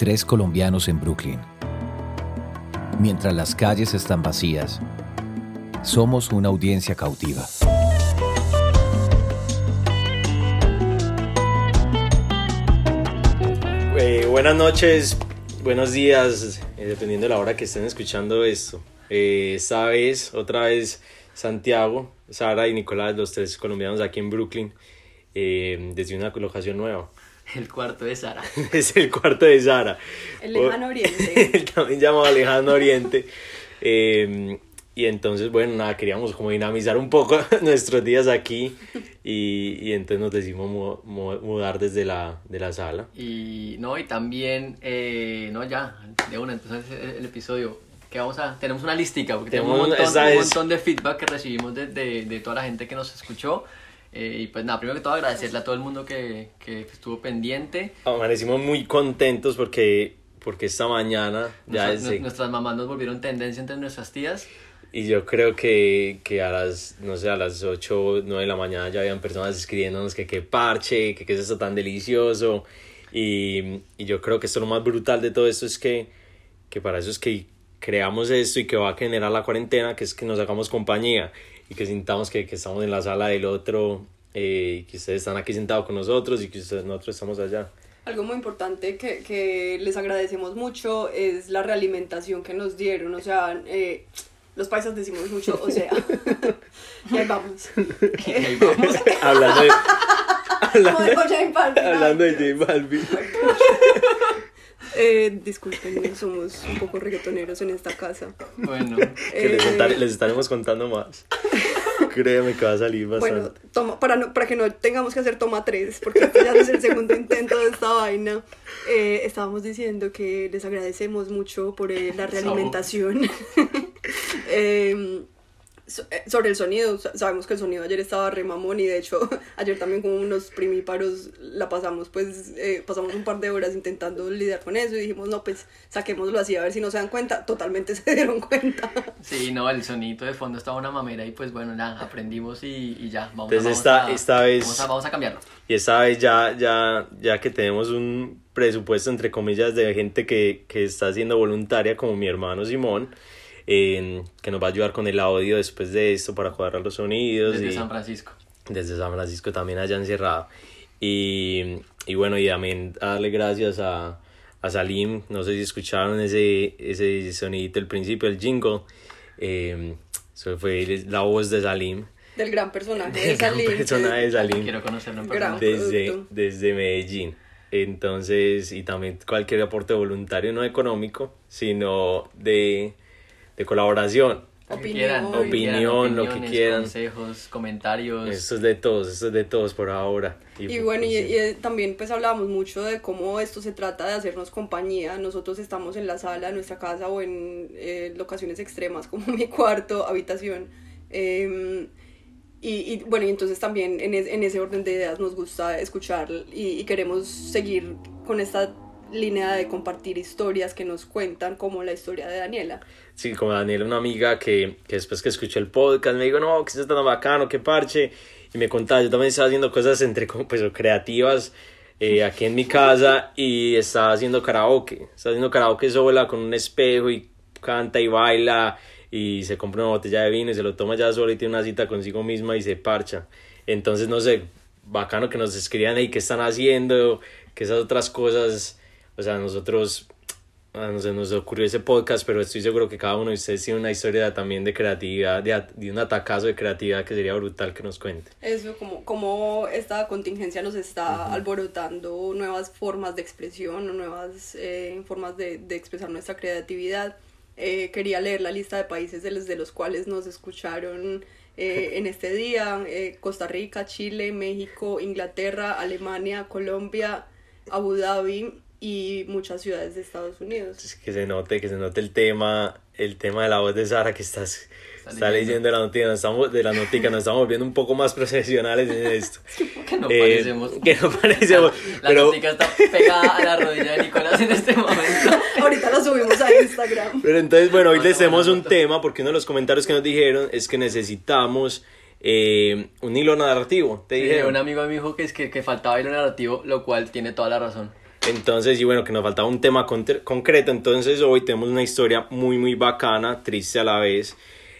Tres colombianos en Brooklyn. Mientras las calles están vacías, somos una audiencia cautiva. Eh, buenas noches, buenos días, eh, dependiendo de la hora que estén escuchando esto. Eh, esta vez, otra vez, Santiago, Sara y Nicolás, los tres colombianos aquí en Brooklyn, desde una locación nueva. El cuarto de Sara. es el cuarto de Sara. El lejano oriente. el también llamado lejano oriente. Eh, y entonces, bueno, nada, queríamos como dinamizar un poco nuestros días aquí y, y entonces nos decidimos mu- mu- mudar desde la, de la sala. Y no, y también, eh, no, ya, de una, entonces el, el episodio. Que vamos a, tenemos una listica, porque tenemos, Tenemos un, montón, un montón de feedback que recibimos de, de, de toda la gente que nos escuchó. Eh, y pues nada, primero que todo agradecerle a todo el mundo que, que estuvo pendiente. Amanecimos muy contentos porque, porque esta mañana ya Nuestras, desde- nuestras mamás nos volvieron tendencia entre nuestras tías. Y yo creo que, que a las, no sé, a las 8 o 9 de la mañana ya habían personas escribiéndonos que qué parche, que qué es esto tan delicioso. Y, y yo creo que esto lo más brutal de todo esto es que, que para eso es que creamos esto y que va a generar la cuarentena, que es que nos hagamos compañía y que sintamos que, que estamos en la sala del otro, eh, y que ustedes están aquí sentados con nosotros y que ustedes, nosotros estamos allá. Algo muy importante que, que les agradecemos mucho es la realimentación que nos dieron. O sea, eh, los paisas decimos mucho, o sea, y ahí vamos. Y ahí vamos. hablando de, hablando, J Balvin. hablando de J Balvin. Eh, disculpen, somos un poco reggaetoneros en esta casa. Bueno, que les, Eh, les estaremos contando más. Créeme que va a salir bastante. Bueno, toma, para, no, para que no tengamos que hacer toma 3, porque este ya es el segundo intento de esta vaina, eh, estábamos diciendo que les agradecemos mucho por eh, la realimentación. Eh, sobre el sonido, sa- sabemos que el sonido ayer estaba re mamón y de hecho ayer también como unos primíparos la pasamos pues eh, pasamos un par de horas intentando lidiar con eso y dijimos no pues saquémoslo así a ver si no se dan cuenta, totalmente se dieron cuenta. sí, no, el sonito de fondo estaba una mamera y pues bueno, ya aprendimos y, y ya, vamos, Entonces vamos esta- a, esta vez- Vamos a, vamos a cambiarlo. Y esta vez ya, ya, ya que tenemos un presupuesto, entre comillas, de gente que, que está siendo voluntaria, como mi hermano Simón, eh, que nos va a ayudar con el audio después de esto para cuadrar los sonidos. Desde y San Francisco. desde San Francisco también allá encerrado. Y, y bueno, y también darle gracias a, a Salim. No sé si escucharon ese, ese sonidito al principio, el jingle. Eh, eso fue la voz de Salim. Del gran personaje de El gran Salim, que- personaje de Salim Quiero conocerlo en Gran- persona. desde, desde Medellín. Entonces, y también cualquier aporte voluntario, no económico, sino de, de colaboración. Lo que Opinión. quieran, lo que Opinión, quieran, lo que quieran. consejos, comentarios. Esto es de todos, esto es de todos por ahora. Y bueno, y, eh, también pues hablábamos mucho de cómo esto se trata de hacernos compañía. Nosotros estamos en la sala de nuestra casa o en eh, locaciones extremas como mi cuarto, habitación. Em, y, y, bueno, y entonces también en, es- en ese orden de ideas nos gusta escuchar y, y queremos seguir con esta línea de compartir historias que nos cuentan como la historia de Daniela. Sí, como Daniela, una amiga que, que después que escuchó el podcast me dijo, no, que es tan bacano, qué parche. Y me contaba, yo también estaba haciendo cosas entre pues, creativas eh, aquí en mi casa y estaba haciendo karaoke. Estaba haciendo karaoke sola con un espejo y canta y baila y se compra una botella de vino y se lo toma ya sola y tiene una cita consigo misma y se parcha. Entonces, no sé, bacano que nos escriban ahí qué están haciendo, que esas otras cosas, o sea, nosotros Ah, no sé, nos ocurrió ese podcast, pero estoy seguro que cada uno de ustedes tiene una historia también de creatividad, de, de un atacazo de creatividad que sería brutal que nos cuente. Eso, como, como esta contingencia nos está alborotando nuevas formas de expresión nuevas eh, formas de, de expresar nuestra creatividad. Eh, quería leer la lista de países de los, de los cuales nos escucharon eh, en este día. eh, Costa Rica, Chile, México, Inglaterra, Alemania, Colombia, Abu Dhabi y muchas ciudades de Estados Unidos. Es que se note, que se note el tema, el tema de la voz de Sara que estás, Está está leyendo. leyendo la noticia, nos estamos, de la notica, nos estamos volviendo un poco más profesionales en esto. Que no Eh, parecemos. que no parecemos, La pero, notica está pegada a la rodilla de Nicolás en este momento. Ahorita lo subimos a Instagram. pero entonces, bueno, hoy Bueno, les tenemos bueno, un tema, porque uno de los comentarios que nos dijeron es que necesitamos eh, un hilo narrativo, te Sí, dijeron. un amigo me dijo que, es que, que faltaba hilo narrativo, lo cual tiene toda la razón. Entonces, y bueno, que nos faltaba un tema con- concreto. Entonces, hoy tenemos una historia muy, muy bacana, triste a la vez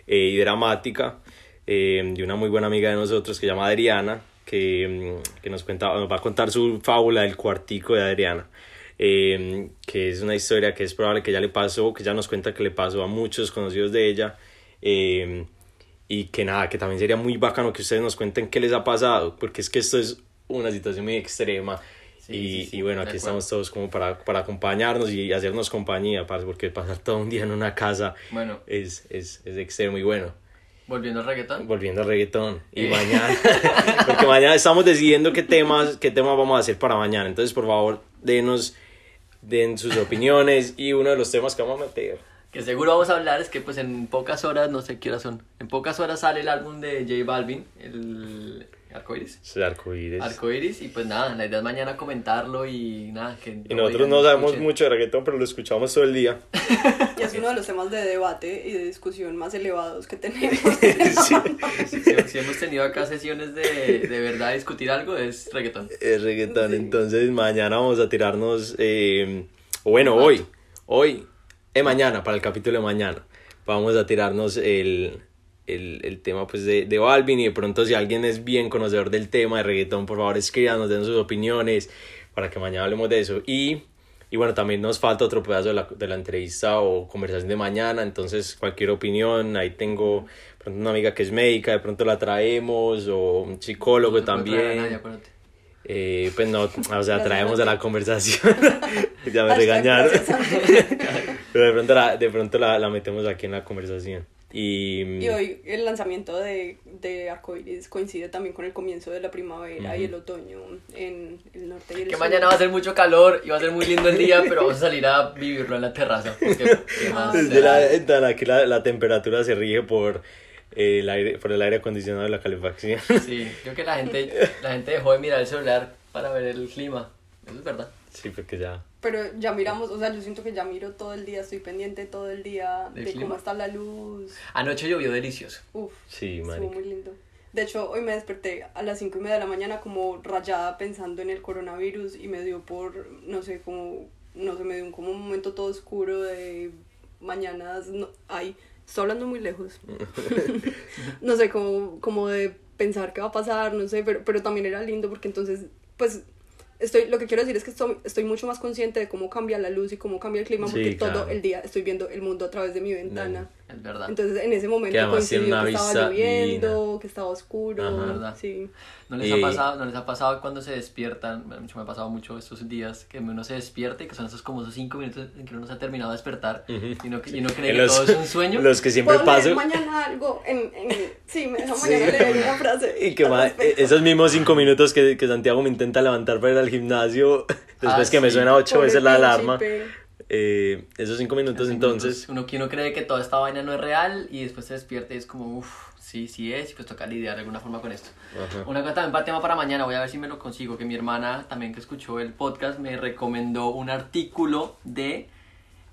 eh, y dramática, eh, de una muy buena amiga de nosotros que se llama Adriana, que, mm, que nos, cuenta, nos va a contar su fábula del cuartico de Adriana. eh, que es una historia que es probable que ya le pasó, que ya nos cuenta que le pasó a muchos conocidos de ella. eh, y que nada, que también sería muy bacano que ustedes nos cuenten qué les ha pasado, porque es que esto es una situación muy extrema. Sí, y, sí, sí, y bueno, aquí estamos todos como para, para acompañarnos y hacernos compañía, porque pasar todo un día en una casa Bueno, es, es, es extremo y bueno. volviendo al reggaetón. Volviendo al reggaetón. Y Eh. mañana, porque mañana estamos decidiendo qué temas, qué temas vamos a hacer para mañana. Entonces, por favor, denos, den sus opiniones y uno de los temas que vamos a meter. Que seguro vamos a hablar es que pues en pocas horas, no sé qué horas son, en pocas horas sale el álbum de J Balvin, el Arcoiris. Es el arcoíris. Arcoiris y pues nada, la idea es mañana comentarlo y nada, que... Y nosotros no sabemos mucho de reggaetón, pero lo escuchamos todo el día. Y es uno de los temas de debate y de discusión más elevados que tenemos. Sí. Si, si- si hemos tenido acá sesiones de, de verdad discutir algo, es reggaetón. Es reggaetón, entonces mañana vamos a tirarnos, eh, o bueno, hoy, hoy, eh, mañana, para el capítulo de mañana, vamos a tirarnos el, el, el tema pues de, de Balvin y de pronto si alguien es bien conocedor del tema de reggaetón, por favor escríbanos, den sus opiniones para que mañana hablemos de eso. Y, y bueno, también nos falta otro pedazo de la, de la entrevista o conversación de mañana, entonces cualquier opinión, ahí tengo pronto una amiga que es médica, de pronto la traemos, o un psicólogo No también. nadie, acuérdate. Eh, pues no, o sea, traemos a la conversación. ya me regañaron. Pero de pronto, la, de pronto la, la metemos aquí en la conversación. Y, Y hoy el lanzamiento de, de Arcoiris coincide también con el comienzo de la primavera y el otoño en el norte y el Que sur. mañana va a ser mucho calor y va a ser muy lindo el día, pero vamos a salir a vivirlo en la terraza. Porque, ¿qué más desde la ventana aquí la, la temperatura se rige por, eh, el aire, por el aire acondicionado y la calefacción. Sí, creo que la gente, la gente dejó de mirar el celular para ver el clima. Eso es verdad. sí, porque ya. Pero ya miramos, o sea, yo siento que ya miro todo el día, estoy pendiente todo el día ¿Del de clima? cómo está la luz. Anoche llovió delicioso. Uf, Sí, estuvo muy lindo. De hecho, hoy me desperté a las 5 y media de la mañana como rayada pensando en el coronavirus y me dio por, no sé, como, no sé, me dio un, como un momento todo oscuro de mañanas, no, ay, estoy hablando muy lejos. no sé, como, como de pensar qué va a pasar, no sé, pero, pero también era lindo porque entonces, pues, estoy, lo que quiero decir es que estoy, estoy mucho más consciente de cómo cambia la luz y cómo cambia el clima Sí, porque todo el día estoy viendo el mundo a través de mi ventana. Es verdad. Entonces en ese momento Que coincidió que estaba lloviendo, divina. que estaba oscuro, Ajá. ¿Verdad? sí. ¿No les, Eh, ha pasado, ¿No les ha pasado cuando se despiertan? Bueno, mucho me ha pasado mucho estos días que uno se despierta y que son esos como esos cinco minutos en que uno se ha terminado de despertar y, uno, y uno cree que los- todo es un sueño. Los que siempre paso. mañana algo en, en sí, me deja Sí. mañana leer una frase. Y que ma- respecto. esos mismos cinco minutos que, que Santiago me intenta levantar para ir al gimnasio, después Ah, que me sí. suena ocho Pobre veces la alarma, eh, esos cinco minutos entonces. Uno que uno cree que toda esta vaina no es real y después se despierta y es como, uff, sí, sí es, y pues toca lidiar de alguna forma con esto. Ajá. Una cosa también para tema para mañana, voy a ver si me lo consigo, que mi hermana también que escuchó el podcast me recomendó un artículo de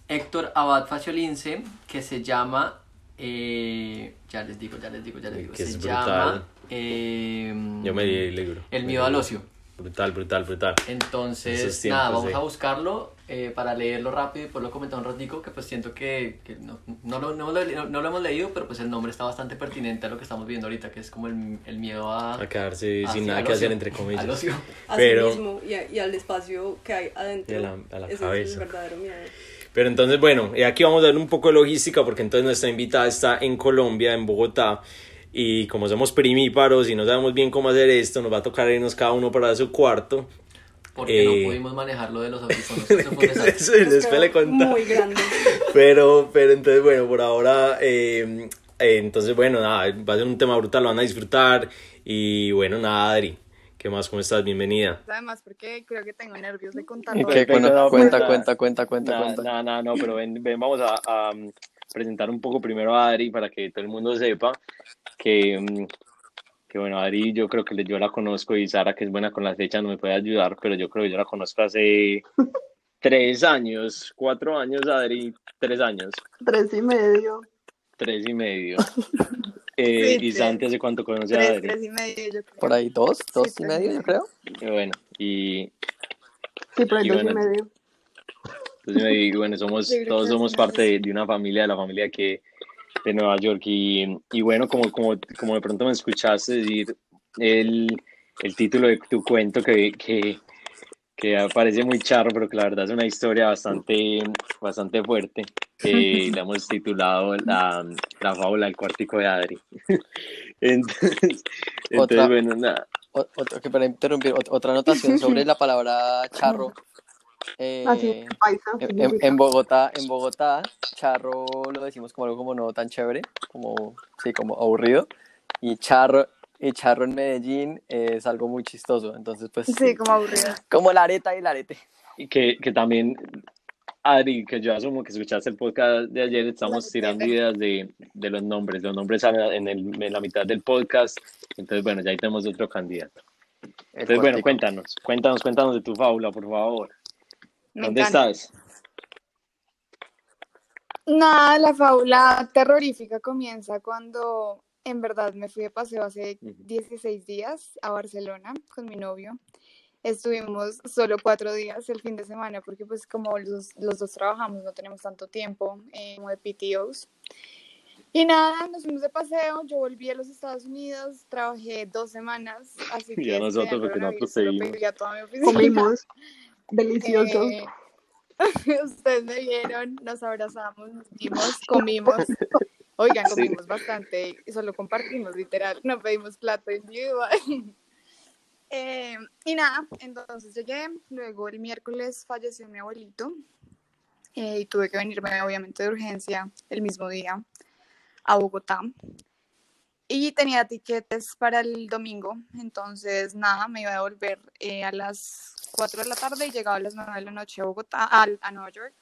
Héctor Abad Faciolince que se llama, eh, ya les digo, ya les digo, ya les digo, Que se llama eh, yo me leí el libro. El miedo al ocio. Brutal, brutal, brutal. Entonces, tiempos nada, vamos de- a buscarlo eh, para leerlo rápido y después lo comentar un ratico, que pues siento que, que no, no, lo, no, lo, no- no lo hemos leído, pero pues el nombre está bastante pertinente a lo que estamos viendo ahorita, que es como el, el miedo a... A quedarse a- sin sí, nada que hacer, entre comillas. Al ocio. a pero- sí mismo y, a- y al espacio que hay adentro. Y a la- a la Ese es cabeza. el verdadero miedo. Pero entonces, bueno, aquí vamos a dar un poco de logística porque entonces nuestra invitada está en Colombia, en Bogotá. Y como somos primíparos y no sabemos bien cómo hacer esto, nos va a tocar irnos cada uno para su cuarto. Porque Eh. no pudimos manejar lo de los audífonos. Eso fue. Eso después le contamos. Muy grande. Pero, pero entonces, bueno, por ahora, eh, eh, entonces, bueno, nada, va a ser un tema brutal, lo van a disfrutar. Y bueno, nada, Adri, ¿qué más? ¿Cómo estás? Bienvenida. Además, porque creo que tengo nervios de contar ¿Qué? no, cuenta, cuenta, cuenta, cuenta, Nada, cuenta. nada, nada, no, pero ven, ven, vamos a, a, presentar un poco primero a Adri para que todo el mundo sepa que, mm, que bueno, Adri yo creo que yo la conozco y Sara que es buena con las fechas no me puede ayudar, pero yo creo que yo la conozco hace tres años, cuatro años, Adri, tres años, Tres y medio. tres y medio. Eh, Sí, ¿Y. Santi hace cuánto conoce a Tres, Adri? tres y medio, yo creo. Por ahí dos, dos Sí, y medio, yo creo. Y bueno, y, Sí, por ahí Y dos y bueno, medio. Entonces me digo, bueno, somos, todos somos parte de, de una familia, de la familia que, de Nueva York. Y, y bueno, como, como, como de pronto me escuchaste decir el, el título de tu cuento, que, que, que parece muy charro, pero que la verdad es una historia bastante, bastante fuerte. Eh, la hemos titulado la, la fábula del cuartico de Adri. Entonces, entonces Otra. bueno, nada. O- otro- que para interrumpir, ot- otra anotación sobre la palabra charro. Eh, Así, paisa. en, Bogotá, en Bogotá, charro lo decimos como algo como no tan chévere, como sí, como aburrido. Y charro, y charro en Medellín es algo muy chistoso. Entonces, pues, Sí, como aburrido. como la areta y el arete. Y que, que también, Adri, que yo asumo que escuchaste el podcast de ayer, estamos tirando ideas de, de los nombres. Los nombres salen en, el- en la mitad del podcast. Entonces, bueno, ya ahí tenemos otro candidato. Entonces, bueno, cuéntanos, cuéntanos, cuéntanos de tu fábula, por favor. Me ¿Dónde encanta. estás? Nada, la fábula terrorífica comienza cuando en verdad me fui de paseo hace Ujú. 16 días a Barcelona con mi novio. Estuvimos solo cuatro días el fin de semana porque pues como los, los dos trabajamos no tenemos tanto tiempo eh, como de PTOs. Y nada, nos fuimos de paseo, yo volví a los Estados Unidos, trabajé dos semanas, así Y que a nosotros, tenía porque nosotros seguimos. pegué a toda mi oficina. Comimos. Delicioso. Eh, ustedes me vieron, nos abrazamos, nos dimos, comimos. Oigan, Sí. comimos bastante, solo compartimos, literal, no pedimos plato individual. Eh, y nada, entonces llegué, luego el miércoles falleció mi abuelito eh, y tuve que venirme obviamente de urgencia el mismo día a Bogotá. Y tenía tiquetes para el domingo, entonces nada, me iba a volver eh, a las 4 de la tarde y llegaba a las 9 de la noche a Bogotá, a, a Nueva York.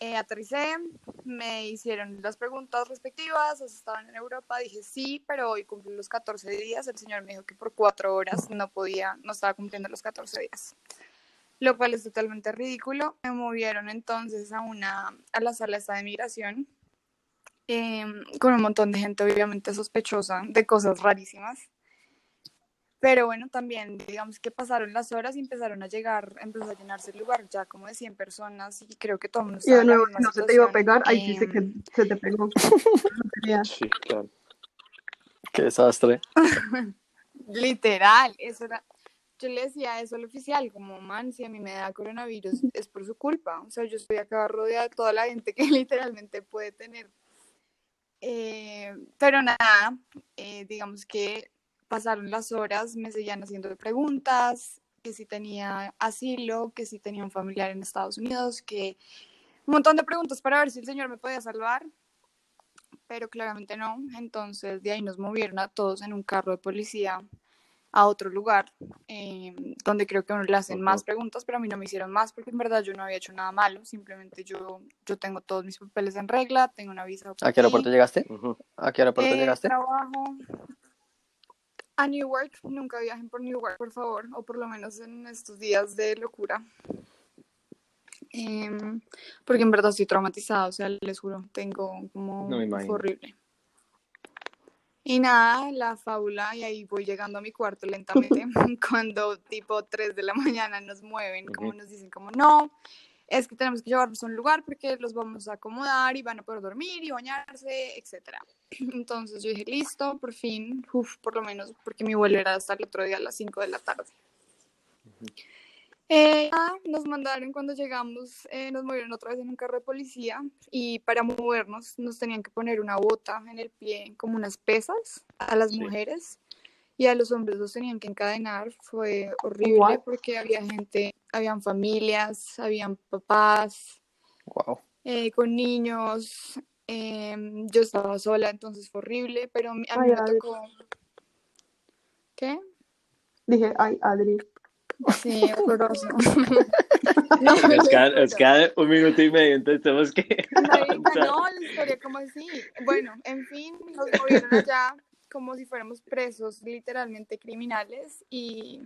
Eh, aterricé, me hicieron las preguntas respectivas, estaban en Europa, dije sí, pero hoy cumplí los 14 días, el señor me dijo que por 4 horas no podía, no estaba cumpliendo los 14 días, lo cual es totalmente ridículo. Me movieron entonces a una, a la sala de migración, eh, con un montón de gente obviamente sospechosa de cosas rarísimas. Pero bueno, también digamos que pasaron las horas y empezaron a llegar, empezó a llenarse el lugar ya como de 100 personas y creo que todo el mundo Y de estaba en la nuevo, misma no se te iba a pegar, ahí sí sé Em, que se te pegó. Sí, claro. Qué desastre. Literal, eso era. Yo le decía eso al oficial, como, man, si a mí me da coronavirus es por su culpa. O sea, yo estoy acá rodeada de toda la gente que literalmente puede tener. Eh, pero nada, eh, digamos que pasaron las horas, me seguían haciendo preguntas, que si tenía asilo, que si tenía un familiar en Estados Unidos, que un montón de preguntas para ver si el señor me podía salvar, pero claramente no. Entonces de ahí nos movieron a todos en un carro de policía a otro lugar, eh, donde creo que uno le hacen más preguntas, pero a mí no me hicieron más porque en verdad yo no había hecho nada malo, simplemente yo, yo tengo todos mis papeles en regla, tengo una visa. ¿A qué aeropuerto llegaste? ¿A qué aeropuerto eh, llegaste? Trabajo a Newark, nunca viajen por Newark, por favor, o por lo menos en estos días de locura. Em, porque en verdad estoy traumatizada, o sea, les juro, tengo como No horrible. Y nada, la fábula, y ahí voy llegando a mi cuarto lentamente, cuando tipo 3 de la mañana nos mueven, como nos dicen como no, es que tenemos que llevarlos a un lugar porque los vamos a acomodar y van a poder dormir y bañarse, etcétera. Entonces yo dije, listo, por fin, uf, por lo menos, porque mi vuelo era hasta el otro día a las 5 de la tarde. Eh, nada, nos mandaron cuando llegamos, eh, nos movieron otra vez en un carro de policía y para movernos nos tenían que poner una bota en el pie, como unas pesas a las Sí. mujeres y a los hombres los tenían que encadenar. Fue horrible What? porque había gente, habían familias, habían papás Wow. eh, con niños. em, yo estaba sola, entonces fue horrible, pero a mí Ay, me Adri. tocó. ¿Qué? Dije, ay, Adri. Sí, horroroso. no, queda un minuto y medio, entonces tenemos que avanzar. no, la historia como así. Bueno, en fin, nos movieron allá como si fuéramos presos, literalmente criminales. Y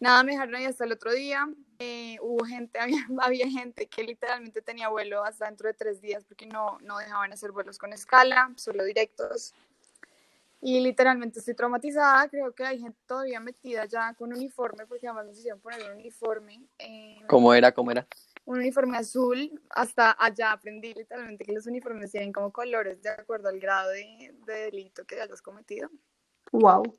nada, me dejaron ahí hasta el otro día. Eh, hubo gente, había, gente que literalmente tenía vuelo hasta dentro de tres días porque no, no dejaban hacer vuelos con escala, solo directos. Y literalmente estoy traumatizada, creo que hay gente todavía metida ya con uniforme, porque además nos hicieron poner un uniforme. eh, ¿Cómo era? ¿Cómo era? Un uniforme azul, hasta allá aprendí literalmente que los uniformes tienen como colores de acuerdo al grado de, de delito que hayas cometido. Wow.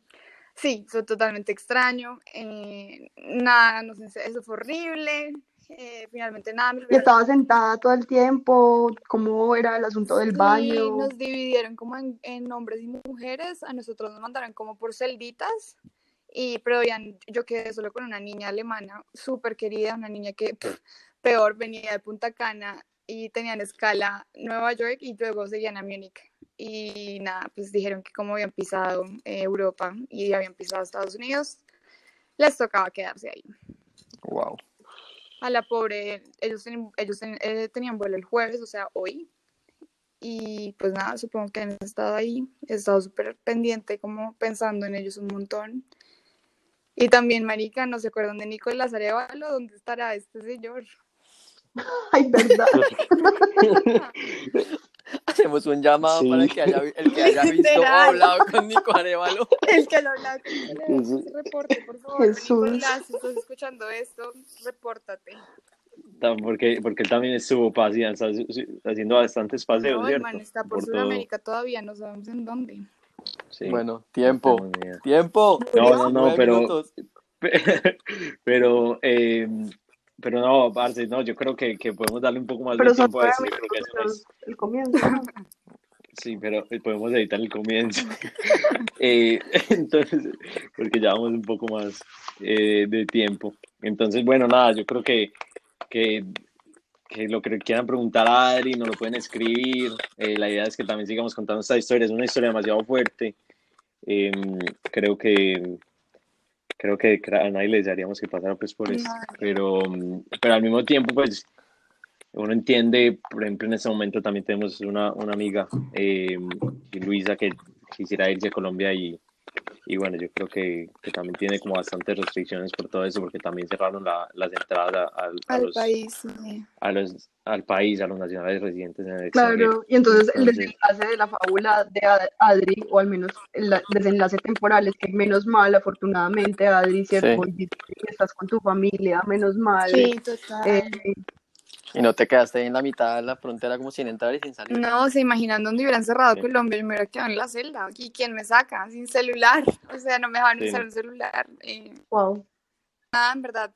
Sí, fue totalmente extraño, eh, nada, no sé, eso fue horrible, eh, finalmente nada. me Y estaba sentada todo el tiempo, ¿cómo era el asunto del Sí, baño? nos dividieron como en, en hombres y mujeres, a nosotros nos mandaron como por celditas, y, pero habían- yo quedé solo con una niña alemana súper querida, una niña que pff, peor venía de Punta Cana y tenían escala Nueva York y luego seguían a Múnich. Y nada, pues dijeron que como habían pisado eh, Europa y habían pisado Estados Unidos, les tocaba quedarse ahí. Wow. A la pobre, ellos, ten- ellos ten- eh, tenían vuelo el jueves, o sea, hoy. Y pues nada, supongo que han estado ahí. He estado súper pendiente, como pensando en ellos un montón. Y también, Marica, no se acuerdan de Nicolás Arevalo, ¿dónde estará este señor? Ay, verdad. Hacemos un llamado Sí. para el que haya, el que haya visto o hablado con Nico Arevalo. El que lo hablaba con Nicolás, reporte, por favor. Jesús. Nicolás, si estás escuchando esto, repórtate. Ta- Porque, porque él también estuvo paseando, haciendo bastantes paseos, No, ¿cierto? man está por, todo. Sudamérica todavía, no sabemos en dónde. Sí. Bueno, tiempo. Tiempo. No, no, no, 19 pero- minutos. pero, eh, pero no, parce, no, yo creo que, que podemos darle un poco más Pero de tiempo a nueve esto. Yo creo que eso. Sí, pero eh, podemos editar el comienzo. Eh, entonces, porque ya vamos un poco más eh, de tiempo. Entonces, bueno, nada, yo creo que, que, que lo que quieran preguntar a Adri nos lo pueden escribir. Eh, la idea es que también sigamos contando esta historia. Es una historia demasiado fuerte. Eh, creo que creo que a nadie le desearíamos que pasara pues por eso. Pero, pero al mismo tiempo, pues uno entiende, por ejemplo, en este momento también tenemos una, una amiga, eh, Luisa, que quisiera irse a Colombia y, y bueno, yo creo que, que también tiene como bastantes restricciones por todo eso, porque también cerraron la- las entradas a, a- a Al los, país. sí. a los, al país, a los nacionales residentes en el extranjero. Claro, y entonces el desenlace de la fábula de Ad- Adri, o al menos el la- desenlace temporal, es que menos mal, afortunadamente, Adri, ¿cierto? Sí. Estás con tu familia, menos mal. Sí, total. Eh, Y no te quedaste ahí en la mitad de la frontera como sin entrar y sin salir. No, se imaginan dónde hubieran cerrado Sí. Colombia, yo me hubiera quedado en la celda. ¿Y quién me saca? Sin celular. O sea, no me dejaban Sí. usar un celular. Eh, wow. nada, en verdad.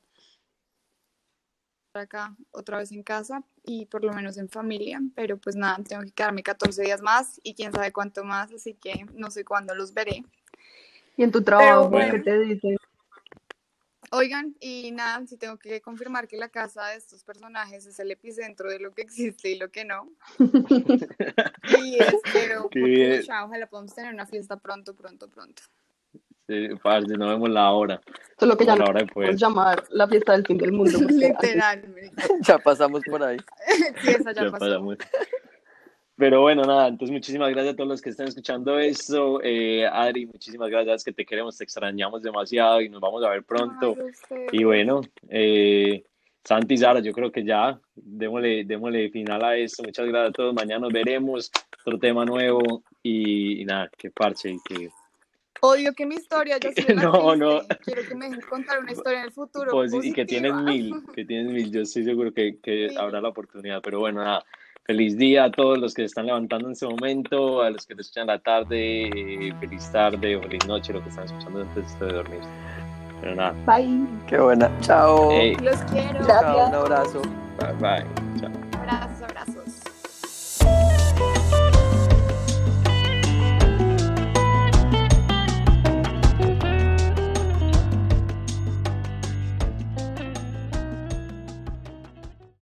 Acá, otra vez en casa y por lo menos en familia, pero pues nada, tengo que quedarme 14 días más y quién sabe cuánto más, así que no sé cuándo los veré. Y en tu trabajo, bueno. ¿qué te dicen? Oigan, y nada, sí tengo que confirmar que la casa de estos personajes es el epicentro de lo que existe y lo que no. y espero, porque, ojalá podamos tener una fiesta pronto, pronto, pronto. Sí, parce, no vemos la hora. Solo que ya la hora podemos llamar la fiesta del fin del mundo. porque antes- Literal, marica. Ya pasamos por ahí. sí, esa ya Ya pasó. pasamos. Pero bueno, nada, entonces muchísimas gracias a todos los que están escuchando esto. Eh, Adri, muchísimas gracias, que te queremos, te extrañamos demasiado y nos vamos a ver pronto. Ay. Y bueno, eh, Santi y Sara, yo creo que ya démosle, démosle final a esto. Muchas gracias a todos. Mañana nos veremos, otro tema nuevo y, y nada, que parche que Odio que mi historia ya se No, no. Quiero que me dejen contar una historia en el futuro. Pues, y que tienes mil, que tienes mil, yo estoy seguro que, que Sí. habrá la oportunidad, pero bueno, nada, feliz día a todos los que se están levantando en este momento, a los que lo escuchan la tarde, eh, feliz tarde o feliz noche, lo que están escuchando antes de dormir. Pero nada, Bye. Qué buena. Chao. hey, Los quiero. Chao, un abrazo. bye, bye, chao.